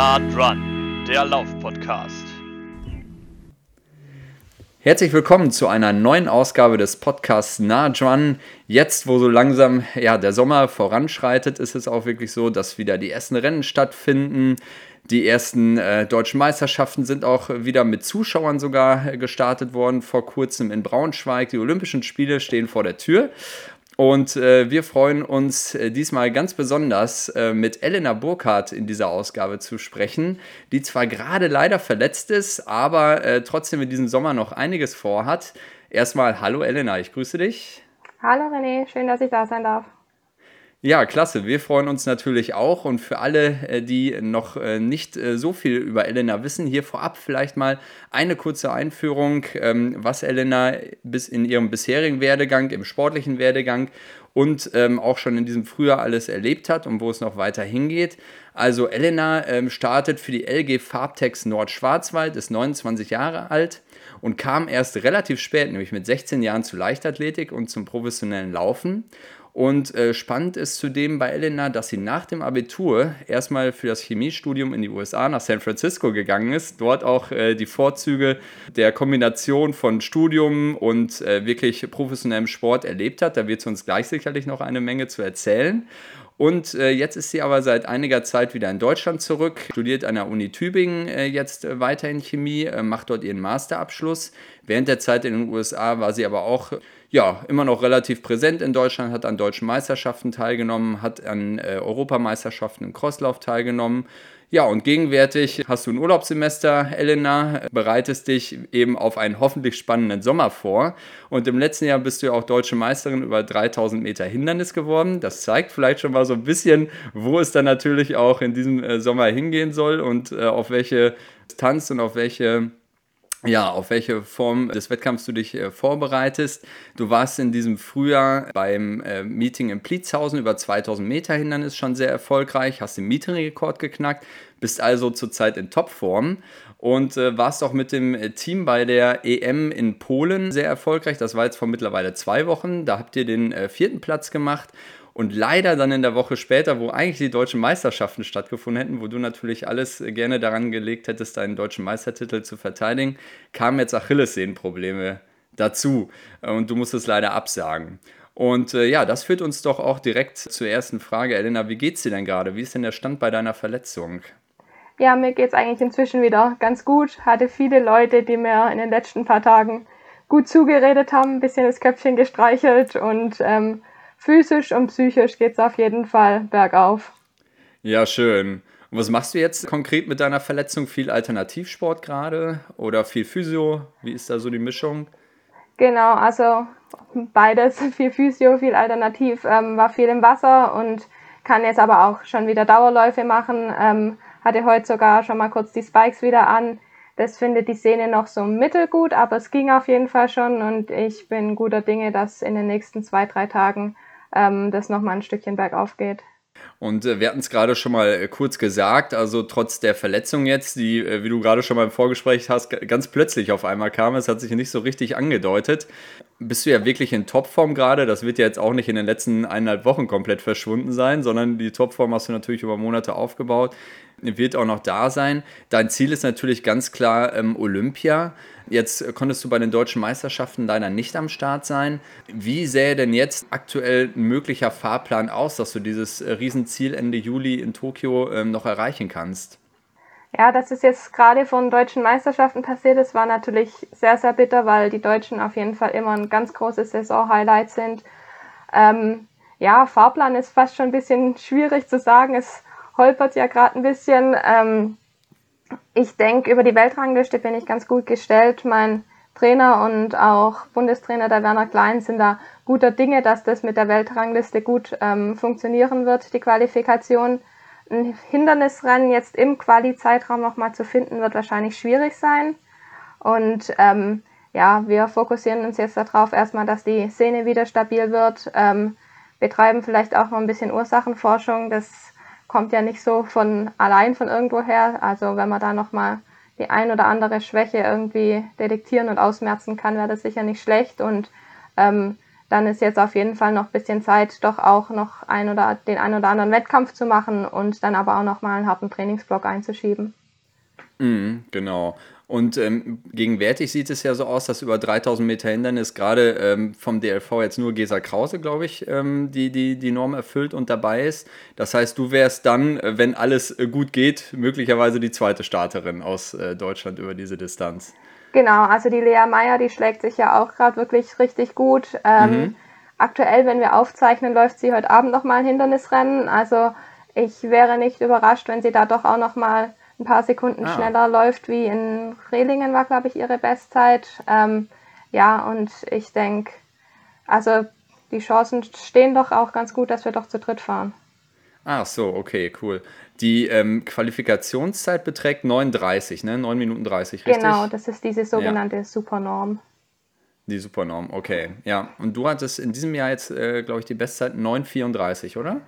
Nah Run, der Lauf-Podcast. Herzlich willkommen zu einer neuen Ausgabe des Podcasts Nah Run. Jetzt, wo so langsam ja, der Sommer voranschreitet, ist es auch wirklich so, dass wieder die ersten Rennen stattfinden. Die ersten äh, deutschen Meisterschaften sind auch wieder mit Zuschauern sogar gestartet worden vor kurzem in Braunschweig. Die Olympischen Spiele stehen vor der Tür. Und äh, wir freuen uns äh, diesmal ganz besonders äh, mit Elena Burkhardt in dieser Ausgabe zu sprechen, die zwar gerade leider verletzt ist, aber äh, trotzdem in diesem Sommer noch einiges vorhat. Erstmal hallo Elena, ich grüße dich. Hallo René, schön, dass ich da sein darf. Ja, klasse. Wir freuen uns natürlich auch. Und für alle, äh, die noch äh, nicht äh, so viel über Elena wissen, hier vorab vielleicht mal eine kurze Einführung, ähm, was Elena bis in ihrem bisherigen Werdegang, im sportlichen Werdegang und ähm, auch schon in diesem Frühjahr alles erlebt hat und wo es noch weiter hingeht. Also Elena ähm, startet für die LG Farbtex Nordschwarzwald, ist 29 Jahre alt und kam erst relativ spät, nämlich mit 16 Jahren zur Leichtathletik und zum professionellen Laufen und äh, spannend ist zudem bei Elena, dass sie nach dem Abitur erstmal für das Chemiestudium in die USA nach San Francisco gegangen ist. Dort auch äh, die Vorzüge der Kombination von Studium und äh, wirklich professionellem Sport erlebt hat. Da wird sie uns gleich sicherlich noch eine Menge zu erzählen. Und äh, jetzt ist sie aber seit einiger Zeit wieder in Deutschland zurück, studiert an der Uni Tübingen äh, jetzt äh, weiterhin Chemie, äh, macht dort ihren Masterabschluss. Während der Zeit in den USA war sie aber auch ja, immer noch relativ präsent in Deutschland, hat an deutschen Meisterschaften teilgenommen, hat an äh, Europameisterschaften im Crosslauf teilgenommen. Ja, und gegenwärtig hast du ein Urlaubssemester, Elena, bereitest dich eben auf einen hoffentlich spannenden Sommer vor. Und im letzten Jahr bist du ja auch deutsche Meisterin über 3000 Meter Hindernis geworden. Das zeigt vielleicht schon mal so ein bisschen, wo es dann natürlich auch in diesem äh, Sommer hingehen soll und äh, auf welche Distanz und auf welche ja, auf welche Form des Wettkampfs du dich äh, vorbereitest. Du warst in diesem Frühjahr beim äh, Meeting in Pliezhausen über 2000 Meter Hindernis schon sehr erfolgreich, hast den Meetingrekord geknackt, bist also zurzeit in Topform und äh, warst auch mit dem äh, Team bei der EM in Polen sehr erfolgreich. Das war jetzt vor mittlerweile zwei Wochen. Da habt ihr den äh, vierten Platz gemacht und leider dann in der Woche später, wo eigentlich die deutschen Meisterschaften stattgefunden hätten, wo du natürlich alles gerne daran gelegt hättest, deinen deutschen Meistertitel zu verteidigen, kamen jetzt Achillessehnenprobleme dazu. Und du musstest leider absagen. Und äh, ja, das führt uns doch auch direkt zur ersten Frage. Elena, wie geht's dir denn gerade? Wie ist denn der Stand bei deiner Verletzung? Ja, mir geht's eigentlich inzwischen wieder ganz gut. Hatte viele Leute, die mir in den letzten paar Tagen gut zugeredet haben, ein bisschen das Köpfchen gestreichelt und ähm, physisch und psychisch geht es auf jeden Fall bergauf. Ja, schön. Und was machst du jetzt konkret mit deiner Verletzung? Viel Alternativsport gerade oder viel Physio? Wie ist da so die Mischung? Genau, also beides, viel Physio, viel Alternativ, ähm, war viel im Wasser und kann jetzt aber auch schon wieder Dauerläufe machen. Ähm, hatte heute sogar schon mal kurz die Spikes wieder an. Das findet die Szene noch so mittelgut, aber es ging auf jeden Fall schon und ich bin guter Dinge, dass in den nächsten zwei, drei Tagen ähm, das nochmal ein Stückchen bergauf geht. Und äh, wir hatten es gerade schon mal äh, kurz gesagt, also trotz der Verletzung jetzt, die, äh, wie du gerade schon mal im Vorgespräch hast, ganz plötzlich auf einmal kam, es hat sich nicht so richtig angedeutet, bist du ja wirklich in Topform gerade. Das wird ja jetzt auch nicht in den letzten eineinhalb Wochen komplett verschwunden sein, sondern die Topform hast du natürlich über Monate aufgebaut, wird auch noch da sein. Dein Ziel ist natürlich ganz klar ähm, Olympia. Jetzt konntest du bei den deutschen Meisterschaften leider nicht am Start sein. Wie sähe denn jetzt aktuell ein möglicher Fahrplan aus, dass du dieses äh, Riesenziel Ende Juli in Tokio ähm, noch erreichen kannst? Ja, dass es jetzt gerade von deutschen Meisterschaften passiert ist, war natürlich sehr, sehr bitter, weil die Deutschen auf jeden Fall immer ein ganz großes Saison-Highlight sind. Ähm, ja, Fahrplan ist fast schon ein bisschen schwierig zu sagen. Es holpert ja gerade ein bisschen. Ähm, ich denke, über die Weltrangliste bin ich ganz gut gestellt. Mein Trainer und auch Bundestrainer der Werner Klein sind da guter Dinge, dass das mit der Weltrangliste gut ähm, funktionieren wird, die Qualifikation. Ein Hindernisrennen jetzt im Quali-Zeitraum nochmal zu finden, wird wahrscheinlich schwierig sein. Und ähm, ja, wir fokussieren uns jetzt darauf erstmal, dass die Szene wieder stabil wird. Ähm, betreiben vielleicht auch noch ein bisschen Ursachenforschung. Das kommt ja nicht so von allein von irgendwo her. Also wenn man da nochmal die ein oder andere Schwäche irgendwie detektieren und ausmerzen kann, wäre das sicher nicht schlecht. Und ähm, dann ist jetzt auf jeden Fall noch ein bisschen Zeit, doch auch noch ein oder den ein oder anderen Wettkampf zu machen und dann aber auch noch mal einen harten Trainingsblock einzuschieben. Mhm, genau. Und ähm, gegenwärtig sieht es ja so aus, dass über 3000 Meter Hindernis gerade ähm, vom DLV jetzt nur Gesa Krause, glaube ich, ähm, die, die die Norm erfüllt und dabei ist. Das heißt, du wärst dann, äh, wenn alles äh, gut geht, möglicherweise die zweite Starterin aus äh, Deutschland über diese Distanz. Genau, also die Lea Meyer, die schlägt sich ja auch gerade wirklich richtig gut. Ähm, mhm. Aktuell, wenn wir aufzeichnen, läuft sie heute Abend nochmal ein Hindernisrennen. Also ich wäre nicht überrascht, wenn sie da doch auch nochmal ein paar Sekunden ah. schneller läuft, wie in Rehlingen war, glaube ich, ihre Bestzeit. Ähm, ja, und ich denke, also die Chancen stehen doch auch ganz gut, dass wir doch zu dritt fahren. Ach so, okay, cool. Die ähm, Qualifikationszeit beträgt 39, ne? 9 Minuten 30, richtig? Genau, das ist diese sogenannte ja. Supernorm. Die Supernorm, okay. Ja, und du hattest in diesem Jahr jetzt, äh, glaube ich, die Bestzeit 9,34, oder?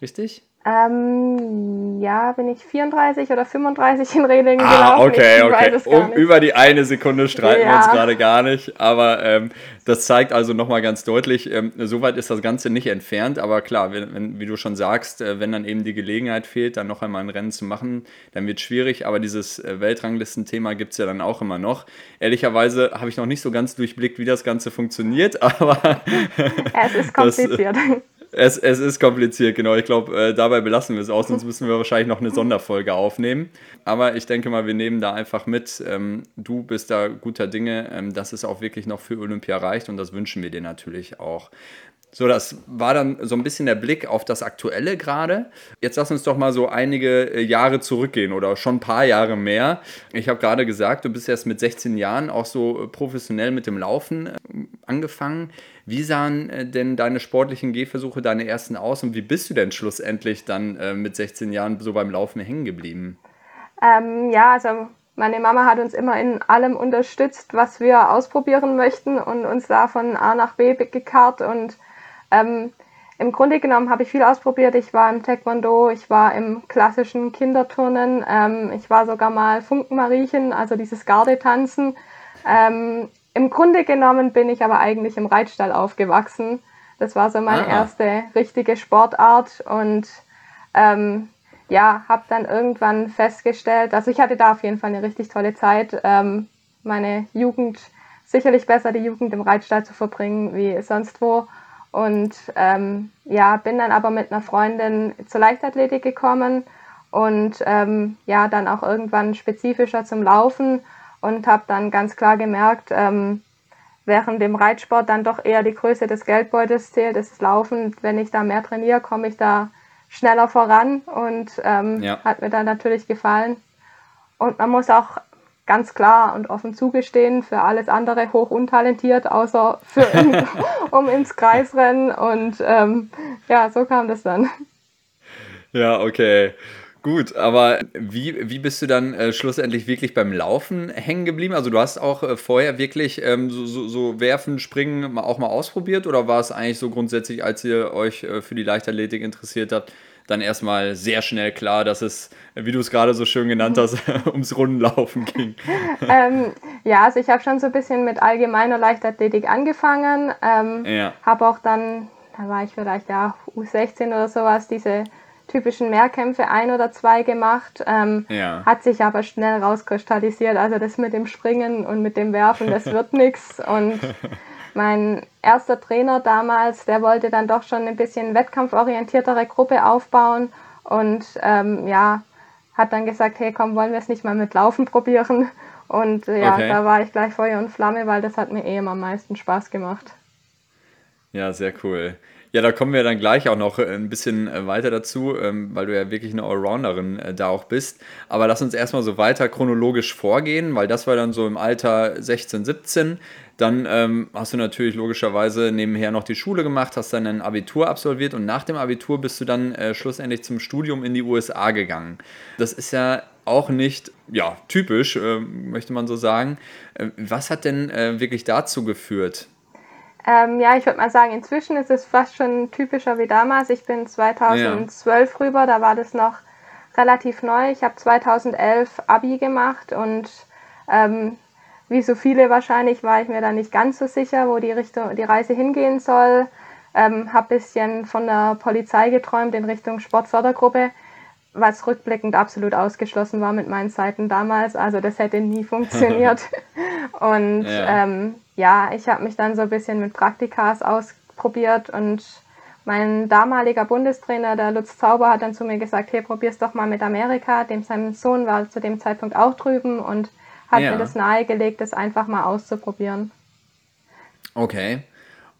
Richtig? Ähm, ja, bin ich 34 oder 35 in Redingen ah, gelaufen. okay, okay. Um, über die eine Sekunde streiten ja. wir uns gerade gar nicht. Aber ähm, das zeigt also nochmal ganz deutlich, ähm, soweit ist das Ganze nicht entfernt. Aber klar, wenn, wenn, wie du schon sagst, äh, wenn dann eben die Gelegenheit fehlt, dann noch einmal ein Rennen zu machen, dann wird es schwierig. Aber dieses äh, Weltranglistenthema gibt es ja dann auch immer noch. Ehrlicherweise habe ich noch nicht so ganz durchblickt, wie das Ganze funktioniert. Aber es ist kompliziert. Das, es, es ist kompliziert, genau. Ich glaube, äh, dabei belassen wir es auch, sonst müssen wir wahrscheinlich noch eine Sonderfolge aufnehmen. Aber ich denke mal, wir nehmen da einfach mit. Ähm, du bist da guter Dinge, ähm, dass es auch wirklich noch für Olympia reicht und das wünschen wir dir natürlich auch. So, das war dann so ein bisschen der Blick auf das Aktuelle gerade. Jetzt lass uns doch mal so einige äh, Jahre zurückgehen oder schon ein paar Jahre mehr. Ich habe gerade gesagt, du bist erst mit 16 Jahren auch so äh, professionell mit dem Laufen äh, angefangen. Wie sahen denn deine sportlichen Gehversuche, deine ersten aus und wie bist du denn schlussendlich dann mit 16 Jahren so beim Laufen hängen geblieben? Ähm, ja, also meine Mama hat uns immer in allem unterstützt, was wir ausprobieren möchten und uns da von A nach B gekarrt und ähm, Im Grunde genommen habe ich viel ausprobiert. Ich war im Taekwondo, ich war im klassischen Kinderturnen, ähm, ich war sogar mal Funkenmariechen, also dieses Gardetanzen. Ähm, Im Grunde genommen bin ich aber eigentlich im Reitstall aufgewachsen. Das war so meine ah. erste richtige Sportart und ähm, ja, habe dann irgendwann festgestellt, also ich hatte da auf jeden Fall eine richtig tolle Zeit. Ähm, meine Jugend, sicherlich besser die Jugend im Reitstall zu verbringen wie sonst wo. Und ähm, ja, bin dann aber mit einer Freundin zur Leichtathletik gekommen und ähm, ja, dann auch irgendwann spezifischer zum Laufen und habe dann ganz klar gemerkt, ähm, während dem Reitsport dann doch eher die Größe des Geldbeutels zählt, ist das Laufen, wenn ich da mehr trainiere, komme ich da schneller voran und ähm, ja. hat mir dann natürlich gefallen. Und man muss auch ganz klar und offen zugestehen, für alles andere hoch untalentiert, außer für um ins Kreisrennen. Und ähm, ja, so kam das dann. Ja, okay. Gut, aber wie, wie bist du dann äh, schlussendlich wirklich beim Laufen hängen geblieben? Also du hast auch äh, vorher wirklich ähm, so, so, so, Werfen, Springen auch mal ausprobiert oder war es eigentlich so grundsätzlich, als ihr euch äh, für die Leichtathletik interessiert habt, dann erstmal sehr schnell klar, dass es, wie du es gerade so schön genannt hast, ums Rundenlaufen ging. ähm, ja, also ich habe schon so ein bisschen mit allgemeiner Leichtathletik angefangen. Ähm, ja. Habe auch dann, da war ich vielleicht ja U16 oder sowas, diese typischen Mehrkämpfe ein oder zwei gemacht. Ähm, ja. Hat sich aber schnell rauskristallisiert. Also das mit dem Springen und mit dem Werfen, das wird nichts. Und mein erster Trainer damals, der wollte dann doch schon ein bisschen wettkampforientiertere Gruppe aufbauen und ähm, ja, hat dann gesagt, hey komm, wollen wir es nicht mal mit Laufen probieren? Und äh, ja, okay. da war ich gleich Feuer und Flamme, weil das hat mir eh immer am meisten Spaß gemacht. Ja, sehr cool. Ja, da kommen wir dann gleich auch noch äh, ein bisschen äh, weiter dazu, ähm, weil du ja wirklich eine Allrounderin da auch bist. Aber lass uns erstmal so weiter chronologisch vorgehen, weil das war dann so im Alter 16, 17. Dann ähm, hast du natürlich logischerweise nebenher noch die Schule gemacht, hast dann ein Abitur absolviert und nach dem Abitur bist du dann äh, schlussendlich zum Studium in die USA gegangen. Das ist ja auch nicht ja, typisch, äh, möchte man so sagen. Äh, was hat denn äh, wirklich dazu geführt? Ähm, ja, ich würde mal sagen, inzwischen ist es fast schon typischer wie damals. Ich bin 2012 ja. rüber, da war das noch relativ neu. Ich habe 2011 Abi gemacht und ähm, wie so viele wahrscheinlich war ich mir da nicht ganz so sicher, wo die Richtung, die Reise hingehen soll. Ähm, habe bisschen von der Polizei geträumt in Richtung Sportfördergruppe, was rückblickend absolut ausgeschlossen war mit meinen Zeiten damals. Also das hätte nie funktioniert. und ja, ähm, ja ich habe mich dann so ein bisschen mit Praktikas ausprobiert und mein damaliger Bundestrainer, der Lutz Zauber, hat dann zu mir gesagt, hey, probier's doch mal mit Amerika. Dem sein Sohn war zu dem Zeitpunkt auch drüben und hat ja. mir das nahegelegt, das einfach mal auszuprobieren. Okay.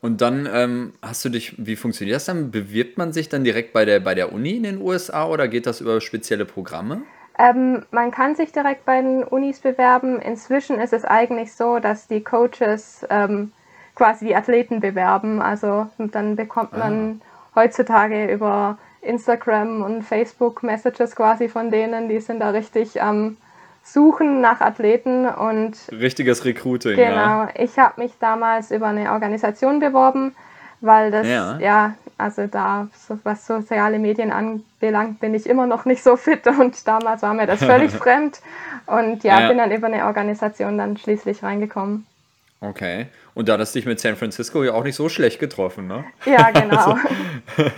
Und dann ähm, hast du dich, wie funktioniert das dann? Bewirbt man sich dann direkt bei der, bei der Uni in den USA oder geht das über spezielle Programme? Ähm, man kann sich direkt bei den Unis bewerben. Inzwischen ist es eigentlich so, dass die Coaches ähm, quasi die Athleten bewerben. Also dann bekommt man ah. heutzutage über Instagram und Facebook Messages quasi von denen, die sind da richtig am Suchen nach Athleten und richtiges Recruiting. Genau, ja. ich habe mich damals über eine Organisation beworben, weil das ja, ja also da so, was soziale Medien anbelangt, bin ich immer noch nicht so fit und damals war mir das völlig fremd und ja, ja, bin dann über eine Organisation dann schließlich reingekommen. Okay. Und da hast dich mit San Francisco ja auch nicht so schlecht getroffen, ne? Ja, genau. Also,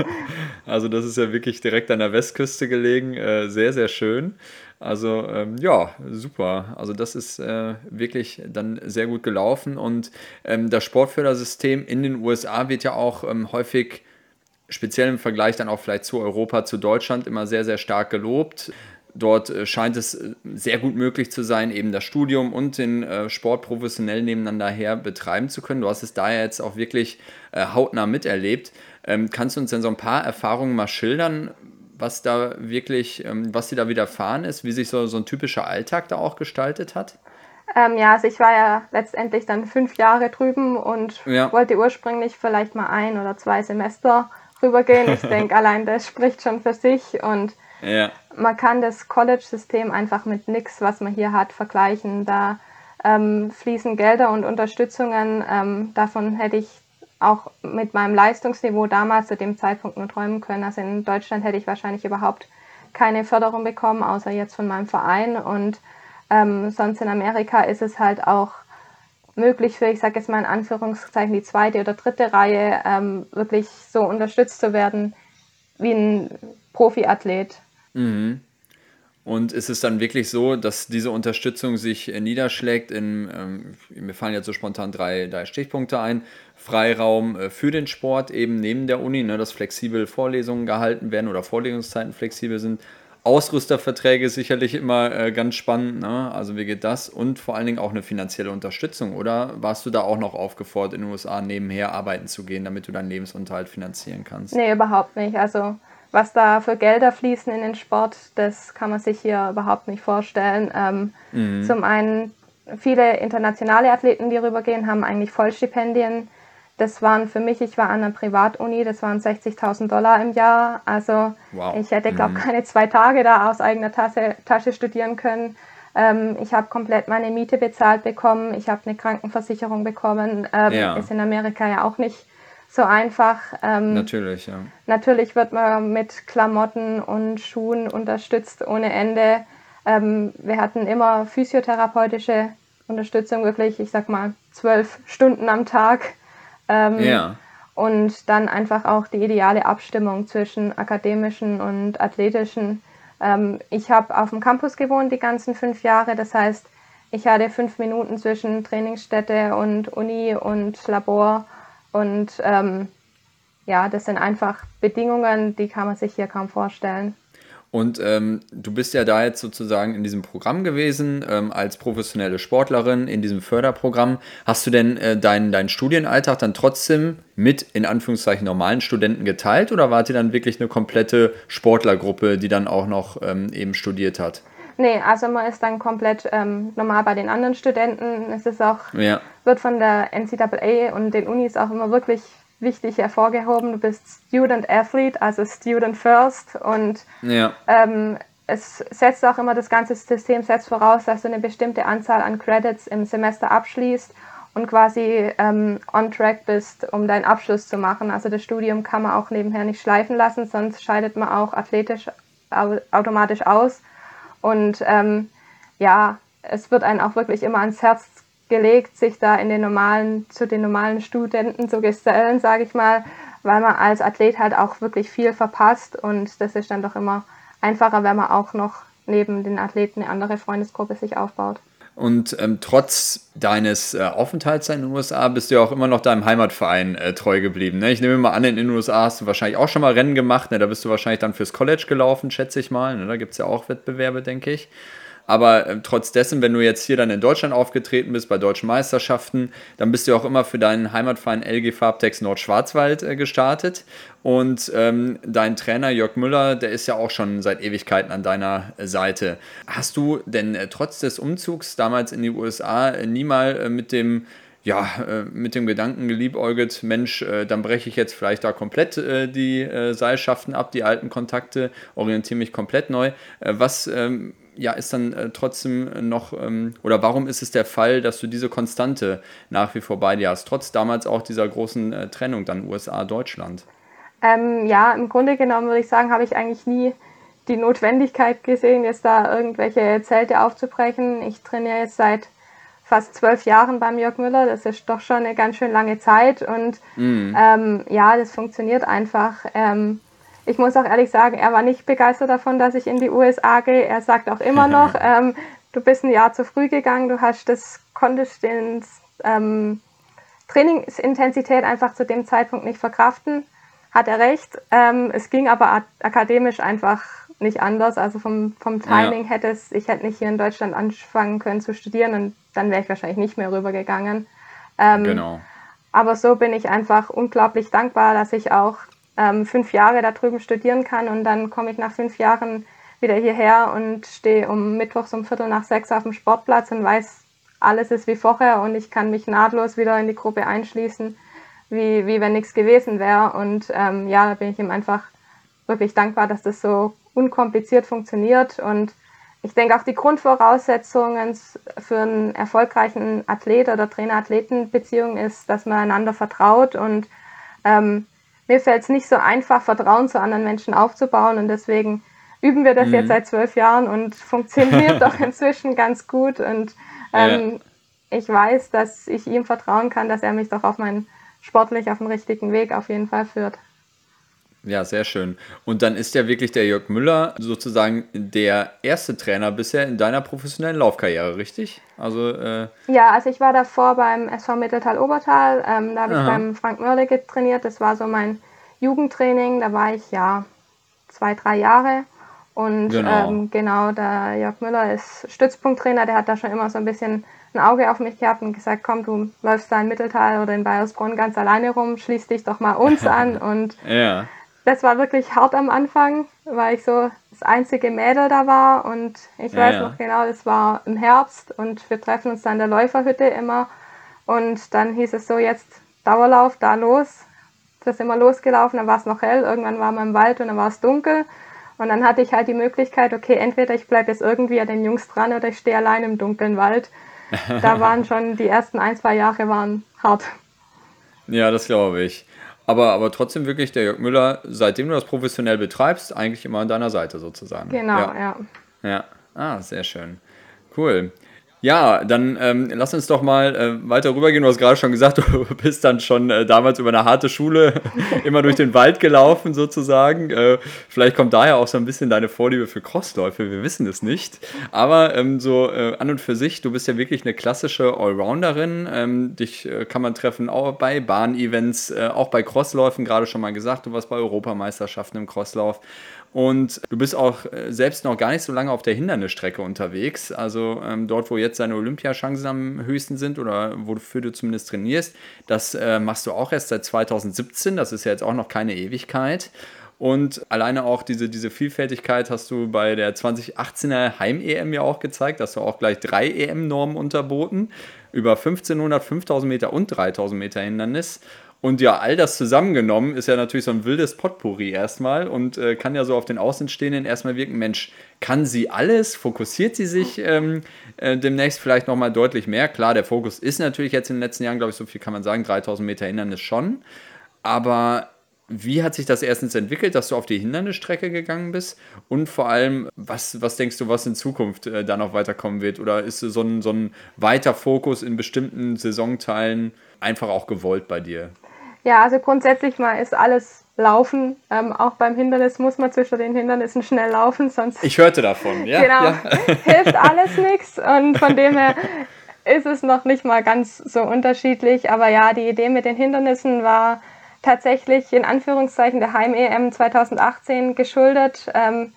also das ist ja wirklich direkt an der Westküste gelegen. Äh, sehr, sehr schön. Also ähm, ja, super. Also das ist äh, wirklich dann sehr gut gelaufen. Und ähm, das Sportfördersystem in den USA wird ja auch ähm, häufig, speziell im Vergleich dann auch vielleicht zu Europa, zu Deutschland, immer sehr, sehr stark gelobt. Dort äh, scheint es äh, sehr gut möglich zu sein, eben das Studium und den äh, Sport professionell nebeneinander her betreiben zu können. Du hast es da ja jetzt auch wirklich hautnah miterlebt. Ähm, kannst du uns denn so ein paar Erfahrungen mal schildern, was da wirklich, ähm, was dir da widerfahren ist, wie sich so, so ein typischer Alltag da auch gestaltet hat? Ähm, ja, also ich war ja letztendlich dann fünf Jahre drüben und ja. wollte ursprünglich vielleicht mal ein oder zwei Semester rübergehen. Ich denke, allein das spricht schon für sich und ja. Man kann das College-System einfach mit nichts, was man hier hat, vergleichen. Da ähm, fließen Gelder und Unterstützungen. Ähm, davon hätte ich auch mit meinem Leistungsniveau damals zu dem Zeitpunkt nur träumen können. Also in Deutschland hätte ich wahrscheinlich überhaupt keine Förderung bekommen, außer jetzt von meinem Verein. Und ähm, sonst in Amerika ist es halt auch möglich für, ich sage jetzt mal in Anführungszeichen, die zweite oder dritte Reihe ähm, wirklich so unterstützt zu werden wie ein Profiathlet. Mhm. Und ist es dann wirklich so, dass diese Unterstützung sich äh, niederschlägt in, ähm, mir fallen jetzt so spontan drei, drei Stichpunkte ein, Freiraum äh, für den Sport eben neben der Uni, ne, dass flexibel Vorlesungen gehalten werden oder Vorlesungszeiten flexibel sind. Ausrüsterverträge sicherlich immer äh, ganz spannend, ne? also wie geht das? Und vor allen Dingen auch eine finanzielle Unterstützung, oder warst du da auch noch aufgefordert, in den USA nebenher arbeiten zu gehen, damit du deinen Lebensunterhalt finanzieren kannst? Nee, überhaupt nicht. Also was da für Gelder fließen in den Sport, das kann man sich hier überhaupt nicht vorstellen. Ähm, mhm. Zum einen, viele internationale Athleten, die rübergehen, haben eigentlich Vollstipendien. Das waren für mich, ich war an einer Privatuni, das waren 60.000 Dollar im Jahr. Also wow. ich hätte, glaube ich, mhm. keine zwei Tage da aus eigener Tasche, Tasche studieren können. Ähm, ich habe komplett meine Miete bezahlt bekommen. Ich habe eine Krankenversicherung bekommen. Ähm, ja. Ist in Amerika ja auch nicht so einfach. Ähm, natürlich, ja. Natürlich wird man mit Klamotten und Schuhen unterstützt ohne Ende. Ähm, wir hatten immer physiotherapeutische Unterstützung, wirklich, ich sag mal, zwölf Stunden am Tag. Ähm, ja. Und dann einfach auch die ideale Abstimmung zwischen akademischen und athletischen. Ähm, ich habe auf dem Campus gewohnt die ganzen fünf Jahre, das heißt, ich hatte fünf Minuten zwischen Trainingsstätte und Uni und Labor und ähm, ja, das sind einfach Bedingungen, die kann man sich hier kaum vorstellen. Und ähm, du bist ja da jetzt sozusagen in diesem Programm gewesen, ähm, als professionelle Sportlerin in diesem Förderprogramm. Hast du denn äh, deinen, deinen Studienalltag dann trotzdem mit in Anführungszeichen normalen Studenten geteilt oder wart ihr dann wirklich eine komplette Sportlergruppe, die dann auch noch ähm, eben studiert hat? Nee, also man ist dann komplett ähm, normal bei den anderen Studenten. Es ist auch, ja. wird von der NCAA und den Unis auch immer wirklich wichtig hervorgehoben. Du bist Student Athlete, also Student First. Und ja. ähm, es setzt auch immer das ganze System setzt voraus, dass du eine bestimmte Anzahl an Credits im Semester abschließt und quasi ähm, on track bist, um deinen Abschluss zu machen. Also das Studium kann man auch nebenher nicht schleifen lassen, sonst scheidet man auch athletisch automatisch aus. Und ähm, ja, es wird einem auch wirklich immer ans Herz gelegt, sich da in den normalen, zu den normalen Studenten zu gesellen, sage ich mal, weil man als Athlet halt auch wirklich viel verpasst und das ist dann doch immer einfacher, wenn man auch noch neben den Athleten eine andere Freundesgruppe sich aufbaut. Und ähm, trotz deines äh, Aufenthalts in den USA bist du ja auch immer noch deinem Heimatverein äh, treu geblieben. Ne? Ich nehme mal an, in den USA hast du wahrscheinlich auch schon mal Rennen gemacht. Ne? Da bist du wahrscheinlich dann fürs College gelaufen, schätze ich mal. Ne? Da gibt es ja auch Wettbewerbe, denke ich. Aber äh, trotz dessen, wenn du jetzt hier dann in Deutschland aufgetreten bist, bei deutschen Meisterschaften, dann bist du auch immer für deinen Heimatverein LG Farbtex Nordschwarzwald äh, gestartet. Und ähm, dein Trainer Jörg Müller, der ist ja auch schon seit Ewigkeiten an deiner Seite. Hast du denn äh, trotz des Umzugs damals in die USA äh, nie mal äh, mit dem ja, äh, mit dem Gedanken geliebäugelt, Mensch, äh, dann breche ich jetzt vielleicht da komplett äh, die Seilschaften ab, die alten Kontakte, orientiere mich komplett neu. was ähm, ja, ist dann äh, trotzdem noch, ähm, oder warum ist es der Fall, dass du diese Konstante nach wie vor bei dir hast, trotz damals auch dieser großen äh, Trennung dann USA-Deutschland? Ähm, ja, im Grunde genommen würde ich sagen, habe ich eigentlich nie die Notwendigkeit gesehen, jetzt da irgendwelche Zelte aufzubrechen. Ich trainiere jetzt seit fast zwölf Jahren beim Jörg Müller. Das ist doch schon eine ganz schön lange Zeit und mm. ähm, ja, das funktioniert einfach. Ähm, ich muss auch ehrlich sagen, er war nicht begeistert davon, dass ich in die USA gehe. Er sagt auch immer noch, ähm, du bist ein Jahr zu früh gegangen, du hast das, konntest den ähm, Trainingsintensität einfach zu dem Zeitpunkt nicht verkraften. Hat er recht. Ähm, es ging aber akademisch einfach nicht anders. Also vom, vom Timing ja. hätte es, ich hätte nicht hier in Deutschland anfangen können zu studieren und dann wäre ich wahrscheinlich nicht mehr rübergegangen. Ähm, genau. Aber so bin ich einfach unglaublich dankbar, dass ich auch ähm, fünf Jahre da drüben studieren kann und dann komme ich nach fünf Jahren wieder hierher und stehe um mittwochs um Viertel nach sechs auf dem Sportplatz und weiß, alles ist wie vorher und ich kann mich nahtlos wieder in die Gruppe einschließen, wie, wie wenn nichts gewesen wäre. Und ähm, ja, da bin ich ihm einfach wirklich dankbar, dass das so unkompliziert funktioniert. Und ich denke auch die Grundvoraussetzungen für einen erfolgreichen Athlet oder Trainer-Athleten-Beziehung ist, dass man einander vertraut und ähm, mir fällt es nicht so einfach, Vertrauen zu anderen Menschen aufzubauen und deswegen üben wir das mhm. jetzt seit zwölf Jahren und funktioniert doch inzwischen ganz gut und ähm, ja. ich weiß, dass ich ihm vertrauen kann, dass er mich doch auf meinen sportlich auf den richtigen Weg auf jeden Fall führt. Ja, sehr schön. Und dann ist ja wirklich der Jörg Müller sozusagen der erste Trainer bisher in deiner professionellen Laufkarriere, richtig? Also äh ja, also ich war davor beim SV Mitteltal Obertal. Ähm, da habe ich beim Frank Mörle trainiert. Das war so mein Jugendtraining. Da war ich ja zwei, drei Jahre. Und genau, ähm, genau der Jörg Müller ist Stützpunkttrainer. Der hat da schon immer so ein bisschen ein Auge auf mich gehabt und gesagt, komm, du läufst da in Mitteltal oder in Bayersbronn ganz alleine rum, schließ dich doch mal uns an. Und ja das war wirklich hart am Anfang, weil ich so das einzige Mädel da war und ich weiß ja. noch genau, es war im Herbst und wir treffen uns dann in der Läuferhütte immer und dann hieß es so, jetzt Dauerlauf, da los. Das ist immer losgelaufen, dann war es noch hell, irgendwann waren wir im Wald und dann war es dunkel und dann hatte ich halt die Möglichkeit, okay, entweder ich bleibe jetzt irgendwie an den Jungs dran oder ich stehe allein im dunklen Wald. Da waren schon die ersten ein, zwei Jahre waren hart. Ja, das glaube ich. Aber, aber trotzdem wirklich der Jörg Müller, seitdem du das professionell betreibst, eigentlich immer an deiner Seite sozusagen. Genau, ja. Ja, ja. ah, sehr schön. Cool. Ja, dann ähm, lass uns doch mal äh, weiter rübergehen. Du hast gerade schon gesagt, du bist dann schon äh, damals über eine harte Schule immer durch den Wald gelaufen, sozusagen. Äh, vielleicht kommt daher auch so ein bisschen deine Vorliebe für Crossläufe, wir wissen es nicht. Aber ähm, so äh, an und für sich, du bist ja wirklich eine klassische Allrounderin. Ähm, dich äh, kann man treffen auch bei Bahn-Events, äh, auch bei Crossläufen, gerade schon mal gesagt, du warst bei Europameisterschaften im Crosslauf. Und du bist auch äh, selbst noch gar nicht so lange auf der Hindernisstrecke unterwegs. Also ähm, dort, wo jetzt deine Olympiachancen am höchsten sind oder wofür du zumindest trainierst, das äh, machst du auch erst seit 2017. Das ist ja jetzt auch noch keine Ewigkeit. Und alleine auch diese, diese Vielfältigkeit hast du bei der 2018er Heim-EM ja auch gezeigt. Hast du auch gleich drei EM-Normen unterboten. Über 1500, 5000 Meter und 3000 Meter Hindernis. Und ja, all das zusammengenommen ist ja natürlich so ein wildes Potpourri erstmal und äh, kann ja so auf den Außenstehenden erstmal wirken, Mensch, kann sie alles? Fokussiert sie sich ähm, äh, demnächst vielleicht nochmal deutlich mehr? Klar, der Fokus ist natürlich jetzt in den letzten Jahren, glaube ich, so viel kann man sagen, 3000 Meter Hindernis schon. Aber Wie hat sich das erstens entwickelt, dass du auf die Hindernisstrecke gegangen bist? Und vor allem, was, was denkst du, was in Zukunft äh, da noch weiterkommen wird? Oder ist so ein, so ein weiter Fokus in bestimmten Saisonteilen einfach auch gewollt bei dir? Ja, also grundsätzlich mal ist alles Laufen. Ähm, auch beim Hindernis muss man zwischen den Hindernissen schnell laufen, sonst. Ich hörte davon, ja. Genau, ja. hilft alles nichts. Und von dem her ist es noch nicht mal ganz so unterschiedlich. Aber ja, die Idee mit den Hindernissen war tatsächlich in Anführungszeichen der Heim-EM 2018 geschuldet. Ähm,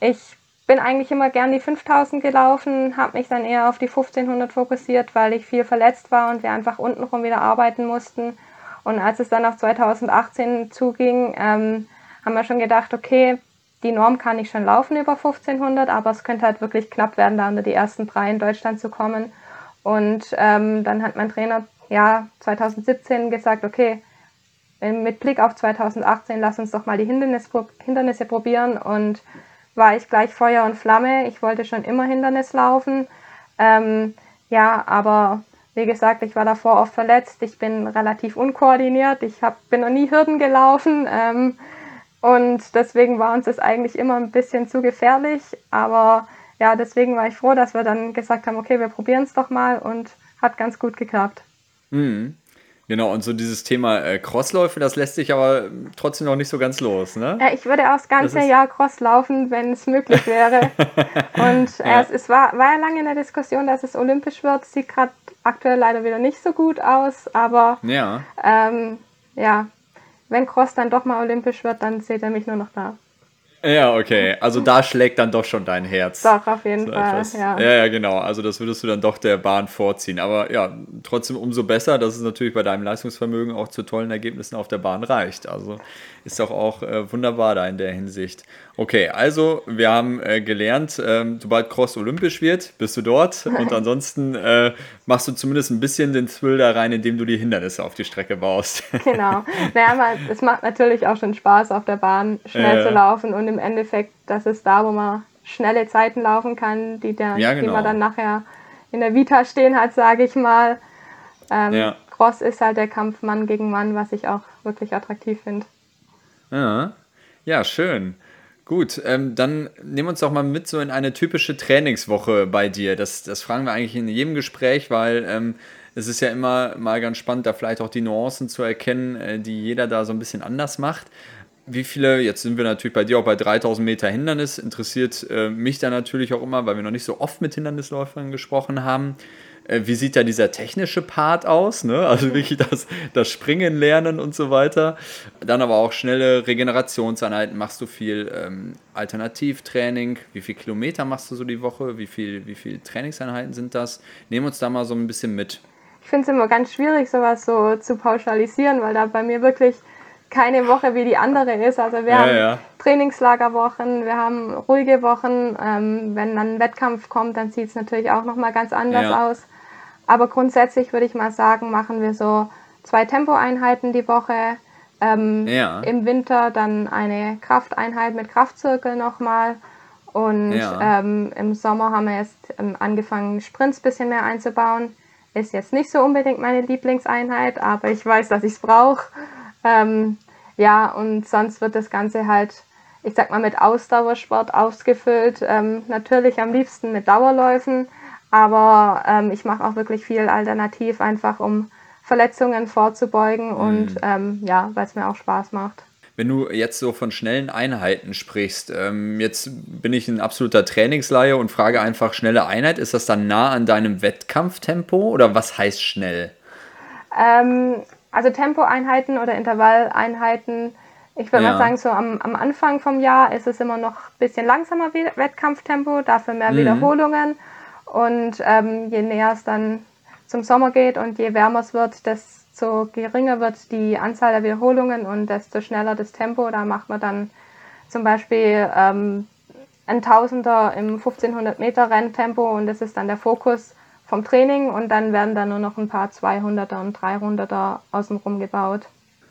ich bin eigentlich immer gern die 5000 gelaufen, habe mich dann eher auf die 1500 fokussiert, weil ich viel verletzt war und wir einfach untenrum wieder arbeiten mussten. Und als es dann auf 2018 zuging, ähm, haben wir schon gedacht, okay, die Norm kann ich schon laufen über 1500, aber es könnte halt wirklich knapp werden, da unter die ersten drei in Deutschland zu kommen. Und ähm, dann hat mein Trainer ja 2017 gesagt, okay, mit Blick auf 2018, lass uns doch mal die Hindernis, Hindernisse probieren. Und war ich gleich Feuer und Flamme. Ich wollte schon immer Hindernis laufen. Ähm, ja, aber wie gesagt, ich war davor oft verletzt. Ich bin relativ unkoordiniert. Ich hab, bin noch nie Hürden gelaufen. Ähm, und deswegen war uns das eigentlich immer ein bisschen zu gefährlich. Aber ja, deswegen war ich froh, dass wir dann gesagt haben, okay, wir probieren es doch mal und hat ganz gut geklappt. Mhm. Genau, und so dieses Thema äh, Crossläufe, das lässt sich aber trotzdem noch nicht so ganz los, ne? Äh, ich würde auch das ganze das Jahr Cross laufen, wenn es möglich wäre. und äh, ja. es, es war, war ja lange in der Diskussion, dass es olympisch wird. Sieht gerade aktuell leider wieder nicht so gut aus, aber ja. Ähm, ja, wenn Cross dann doch mal olympisch wird, dann seht ihr mich nur noch da. Ja, okay. Also da schlägt dann doch schon dein Herz. Doch, auf jeden so Fall. Ja. ja, ja, genau. Also das würdest du dann doch der Bahn vorziehen. Aber ja, trotzdem umso besser, dass es natürlich bei deinem Leistungsvermögen auch zu tollen Ergebnissen auf der Bahn reicht. Also ist doch auch äh, wunderbar da in der Hinsicht. Okay, also wir haben äh, gelernt, äh, sobald Cross olympisch wird, bist du dort. Und ansonsten äh, machst du zumindest ein bisschen den Thrill da rein, indem du die Hindernisse auf die Strecke baust. Genau. Naja, es macht natürlich auch schon Spaß, auf der Bahn schnell zu laufen. Und im Endeffekt, das ist da, wo man schnelle Zeiten laufen kann, die, der, ja, genau. die man dann nachher in der Vita stehen hat, sage ich mal. Ähm, ja. Cross ist halt der Kampf Mann gegen Mann, was ich auch wirklich attraktiv finde. Ja, ja schön. Gut, ähm, dann nehmen wir uns doch mal mit so in eine typische Trainingswoche bei dir. Das, das fragen wir eigentlich in jedem Gespräch, weil ähm, es ist ja immer mal ganz spannend, da vielleicht auch die Nuancen zu erkennen, äh, die jeder da so ein bisschen anders macht. Wie viele, jetzt sind wir natürlich bei dir auch bei 3000 Meter Hindernis, interessiert äh, mich da natürlich auch immer, weil wir noch nicht so oft mit Hindernisläufern gesprochen haben. Äh, wie sieht da dieser technische Part aus, ne? also wirklich das, das Springen lernen und so weiter. Dann aber auch schnelle Regenerationseinheiten, machst du viel ähm, Alternativtraining, wie viele Kilometer machst du so die Woche, wie viele wie viel Trainingseinheiten sind das? Nehmen uns da mal so ein bisschen mit. Ich finde es immer ganz schwierig, sowas so zu pauschalisieren, weil da bei mir wirklich keine Woche wie die andere ist. Also wir ja, haben ja. Trainingslagerwochen, wir haben ruhige Wochen. Ähm, wenn dann ein Wettkampf kommt, dann sieht es natürlich auch nochmal ganz anders ja. aus. Aber grundsätzlich würde ich mal sagen, machen wir so zwei Tempoeinheiten die Woche. Ähm. Im Winter dann eine Krafteinheit mit Kraftzirkel nochmal. Und ähm, im Sommer haben wir jetzt ähm, angefangen, Sprints ein bisschen mehr einzubauen. Ist jetzt nicht so unbedingt meine Lieblingseinheit, aber ich weiß, dass ich es brauche. Ähm, ja, und sonst wird das Ganze halt, ich sag mal, mit Ausdauersport ausgefüllt. Ähm, natürlich am liebsten mit Dauerläufen, aber ähm, ich mache auch wirklich viel alternativ, einfach um Verletzungen vorzubeugen mhm. und ähm, ja, weil es mir auch Spaß macht. Wenn du jetzt so von schnellen Einheiten sprichst, ähm, jetzt bin ich ein absoluter Trainingsleihe und frage einfach schnelle Einheit, ist das dann nah an deinem Wettkampftempo oder was heißt schnell? Ähm, also Tempoeinheiten oder Intervalleinheiten, ich würde ja. mal sagen, so am, am Anfang vom Jahr ist es immer noch ein bisschen langsamer Wettkampftempo, dafür mehr mhm. Wiederholungen. Und ähm, je näher es dann zum Sommer geht und je wärmer es wird, desto geringer wird die Anzahl der Wiederholungen und desto schneller das Tempo. Da macht man dann zum Beispiel ähm, ein Tausender im 1500 Meter Renntempo und das ist dann der Fokus vom Training und dann werden da nur noch ein paar 200er und 300er außenrum gebaut.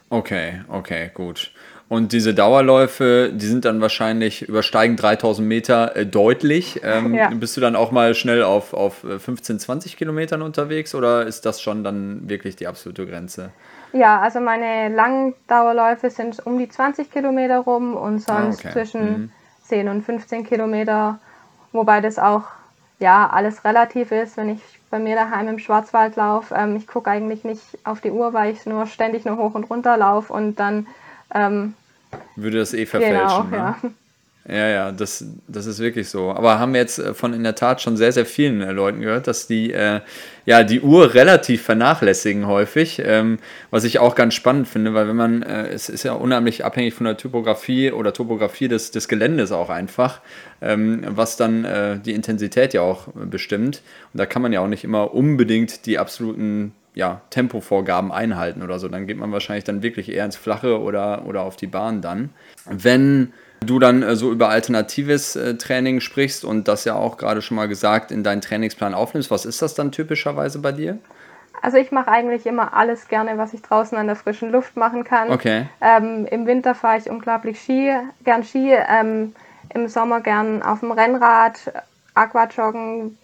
Okay, okay, gut. Und diese Dauerläufe, die sind dann wahrscheinlich, übersteigen 3000 Meter äh, deutlich. Ähm, ja. Bist du dann auch mal schnell auf, auf 15, äh, 20 Kilometern unterwegs oder ist das schon dann wirklich die absolute Grenze? Ja, also meine langen Dauerläufe sind um die 20 Kilometer rum und ah, sonst ah, okay. zwischen mhm. 10 und 15 Kilometer, wobei das auch ja alles relativ ist, wenn ich bei mir daheim im Schwarzwald laufe. Ähm, ich gucke eigentlich nicht auf die Uhr, weil ich nur ständig nur hoch und runter laufe und dann ähm, würde das eh verfälschen. Genau, ne? ja. Ja, ja, das, das ist wirklich so. Aber haben wir jetzt äh, von in der Tat schon sehr, sehr vielen äh, Leuten gehört, dass die äh, ja die Uhr relativ vernachlässigen häufig, ähm, was ich auch ganz spannend finde, weil wenn man, äh, es ist ja unheimlich abhängig von der Typografie oder Topografie des, des Geländes auch einfach, ähm, was dann äh, die Intensität ja auch bestimmt. Und da kann man ja auch nicht immer unbedingt die absoluten ja, Tempovorgaben einhalten oder so. Dann geht man wahrscheinlich dann wirklich eher ins Flache oder, oder auf die Bahn dann. Wenn du dann äh, so über alternatives äh, Training sprichst und das ja auch gerade schon mal gesagt in deinen Trainingsplan aufnimmst, was ist das dann typischerweise bei dir? Also ich mache eigentlich immer alles gerne, was ich draußen an der frischen Luft machen kann. Okay. Ähm, Im Winter fahre ich unglaublich Ski, gern Ski, ähm, im Sommer gern auf dem Rennrad, Aquajoggen,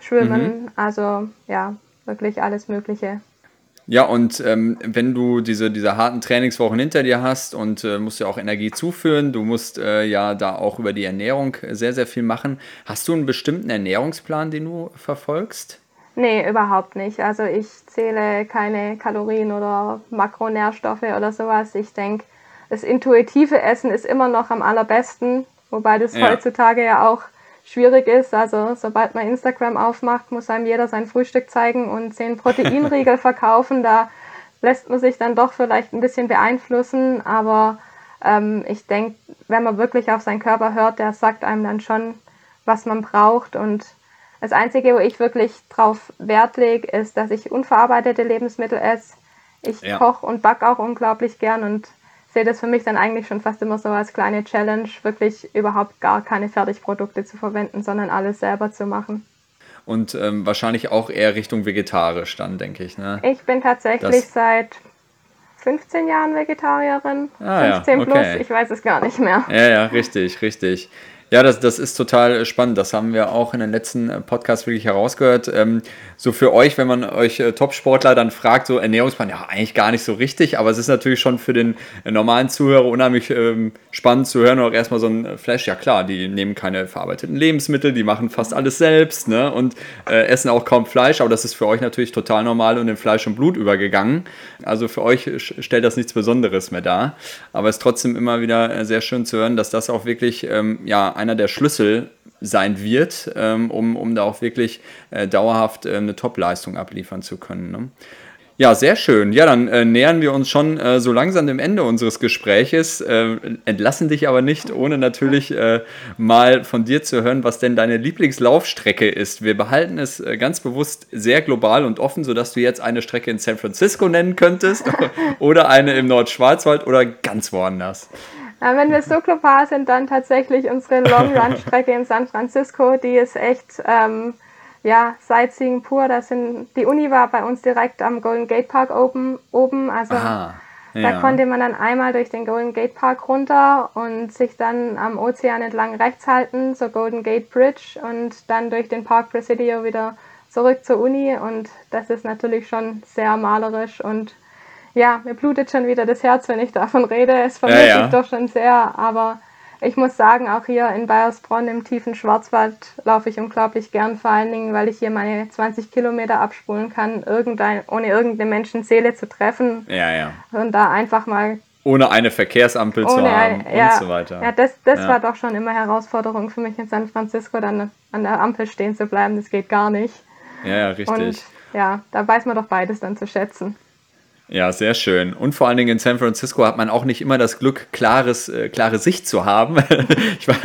Schwimmen, mhm. also ja, wirklich alles Mögliche. Ja, und ähm, wenn du diese, diese harten Trainingswochen hinter dir hast und äh, musst ja auch Energie zuführen, du musst äh, ja da auch über die Ernährung sehr, sehr viel machen. Hast du einen bestimmten Ernährungsplan, den du verfolgst? Nee, überhaupt nicht. Also ich zähle keine Kalorien oder Makronährstoffe oder sowas. Ich denke, das intuitive Essen ist immer noch am allerbesten, wobei das ja. heutzutage ja auch schwierig ist. Also sobald man Instagram aufmacht, muss einem jeder sein Frühstück zeigen und zehn Proteinriegel verkaufen. Da lässt man sich dann doch vielleicht ein bisschen beeinflussen. Aber ähm, ich denke, wenn man wirklich auf seinen Körper hört, der sagt einem dann schon, was man braucht. Und das Einzige, wo ich wirklich drauf Wert lege, ist, dass ich unverarbeitete Lebensmittel esse. Ich ja. koche und backe auch unglaublich gern und sehe das für mich dann eigentlich schon fast immer so als kleine Challenge, wirklich überhaupt gar keine Fertigprodukte zu verwenden, sondern alles selber zu machen. Und ähm, wahrscheinlich auch eher Richtung vegetarisch dann, denke ich. Ne? Ich bin tatsächlich das seit 15 Jahren Vegetarierin. Ah, 15 ja, okay. plus, ich weiß es gar nicht mehr. Ja, ja, richtig, richtig. Ja, das, das ist total spannend. Das haben wir auch in den letzten äh, Podcasts wirklich herausgehört. Ähm, so für euch, wenn man euch äh, Top-Sportler dann fragt, so Ernährungsplan, ja, eigentlich gar nicht so richtig, aber es ist natürlich schon für den äh, normalen Zuhörer unheimlich ähm, spannend zu hören auch erstmal so ein Flash. Ja, klar, die nehmen keine verarbeiteten Lebensmittel, die machen fast alles selbst ne? und äh, essen auch kaum Fleisch, aber das ist für euch natürlich total normal und in Fleisch und Blut übergegangen. Also für euch stellt das nichts Besonderes mehr dar. Aber es ist trotzdem immer wieder äh, sehr schön zu hören, dass das auch wirklich, ähm, ja, einer der Schlüssel sein wird, ähm, um, um da auch wirklich äh, dauerhaft äh, eine Top-Leistung abliefern zu können. Ne? Ja, sehr schön. Ja, dann äh, nähern wir uns schon äh, so langsam dem Ende unseres Gespräches, äh, entlassen dich aber nicht, ohne natürlich äh, mal von dir zu hören, was denn deine Lieblingslaufstrecke ist. Wir behalten es ganz bewusst sehr global und offen, sodass du jetzt eine Strecke in San Francisco nennen könntest oder eine im Nordschwarzwald oder ganz woanders. Ja, wenn wir so global sind, dann tatsächlich unsere Long Run Strecke in San Francisco, die ist echt ähm, ja Sightseeing pur. Da sind die Uni war bei uns direkt am Golden Gate Park oben, oben also Aha, ja. da konnte man dann einmal durch den Golden Gate Park runter und sich dann am Ozean entlang rechts halten zur Golden Gate Bridge und dann durch den Park Presidio wieder zurück zur Uni und das ist natürlich schon sehr malerisch und ja, mir blutet schon wieder das Herz, wenn ich davon rede. Es vermisse ja, ja. ich doch schon sehr, aber ich muss sagen, auch hier in Bayersbronn im tiefen Schwarzwald laufe ich unglaublich gern, vor allen Dingen, weil ich hier meine 20 Kilometer abspulen kann, irgendein, ohne irgendeine Menschenseele zu treffen. Ja, ja. Und da einfach mal. Ohne eine Verkehrsampel zu haben ja, und so weiter. Ja, das, das ja. war doch schon immer Herausforderung für mich in San Francisco, dann an der Ampel stehen zu bleiben. Das geht gar nicht. Ja, ja, richtig. Und ja, da weiß man doch beides dann zu schätzen. Ja, sehr schön. Und vor allen Dingen in San Francisco hat man auch nicht immer das Glück, klares, äh, klare Sicht zu haben. ich, war,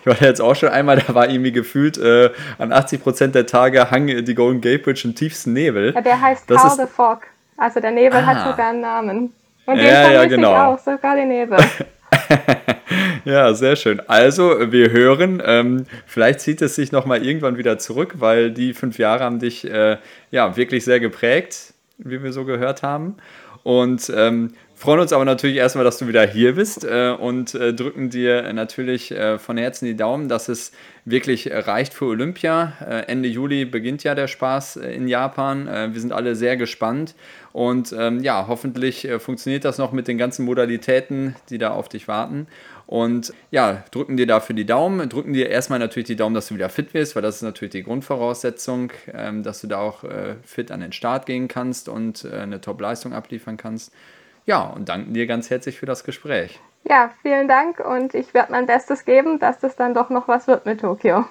ich war jetzt auch schon einmal, da war irgendwie gefühlt äh, an 80 Prozent der Tage hang die Golden Gate Bridge im tiefsten Nebel. Ja, der heißt das the Fog. Also der Nebel ah. hat sogar einen Namen. Und den ja, ja, genau. ich auch, sogar den Nebel. ja, sehr schön. Also, wir hören, ähm, vielleicht zieht es sich nochmal irgendwann wieder zurück, weil die fünf Jahre haben dich äh, ja wirklich sehr geprägt wie wir so gehört haben. Und ähm, freuen uns aber natürlich erstmal, dass du wieder hier bist äh, und äh, drücken dir natürlich äh, von Herzen die Daumen, dass es wirklich reicht für Olympia. Äh, Ende Juli beginnt ja der Spaß äh, in Japan. Äh, wir sind alle sehr gespannt und ähm, ja, hoffentlich funktioniert das noch mit den ganzen Modalitäten, die da auf dich warten. Und ja, drücken dir dafür die Daumen. Drücken dir erstmal natürlich die Daumen, dass du wieder fit wirst, weil das ist natürlich die Grundvoraussetzung, ähm, dass du da auch äh, fit an den Start gehen kannst und äh, eine Top-Leistung abliefern kannst. Ja, und danken dir ganz herzlich für das Gespräch. Ja, vielen Dank und ich werde mein Bestes geben, dass das dann doch noch was wird mit Tokio.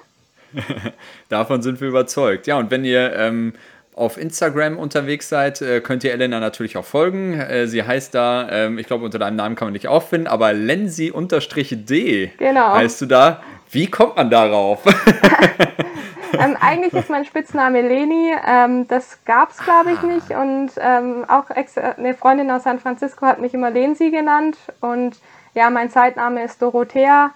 Davon sind wir überzeugt. Ja, und wenn ihr ähm, auf Instagram unterwegs seid, äh, könnt ihr Elena natürlich auch folgen. Äh, sie heißt da, ähm, ich glaube, unter deinem Namen kann man nicht auffinden, aber Lensi-D genau. heißt du da. Wie kommt man darauf? ähm, eigentlich ist mein Spitzname Leni. Ähm, das gab es, glaube ich, nicht. Und ähm, auch eine Freundin aus San Francisco hat mich immer Lensi genannt. Und ja, mein Zeitname ist Dorothea.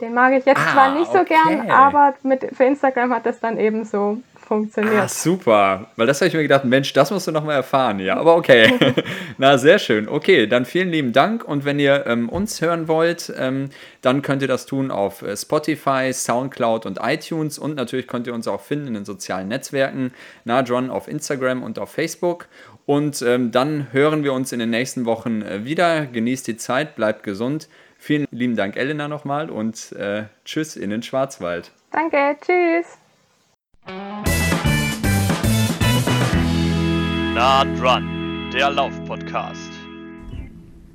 Den mag ich jetzt ah, zwar nicht so okay. gern, aber mit, für Instagram hat das dann eben so funktioniert. Ah, super. Weil das habe ich mir gedacht, Mensch, das musst du noch mal erfahren. Ja, aber okay. Na, sehr schön. Okay, dann vielen lieben Dank. Und wenn ihr ähm, uns hören wollt, ähm, dann könnt ihr das tun auf äh, Spotify, Soundcloud und iTunes. Und natürlich könnt ihr uns auch finden in den sozialen Netzwerken. Na, John auf Instagram und auf Facebook. Und ähm, dann hören wir uns in den nächsten Wochen äh, wieder. Genießt die Zeit, bleibt gesund. Vielen lieben Dank, Elena, nochmal und äh, tschüss in den Schwarzwald. Danke, tschüss. Nah dran, der Lauf-Podcast.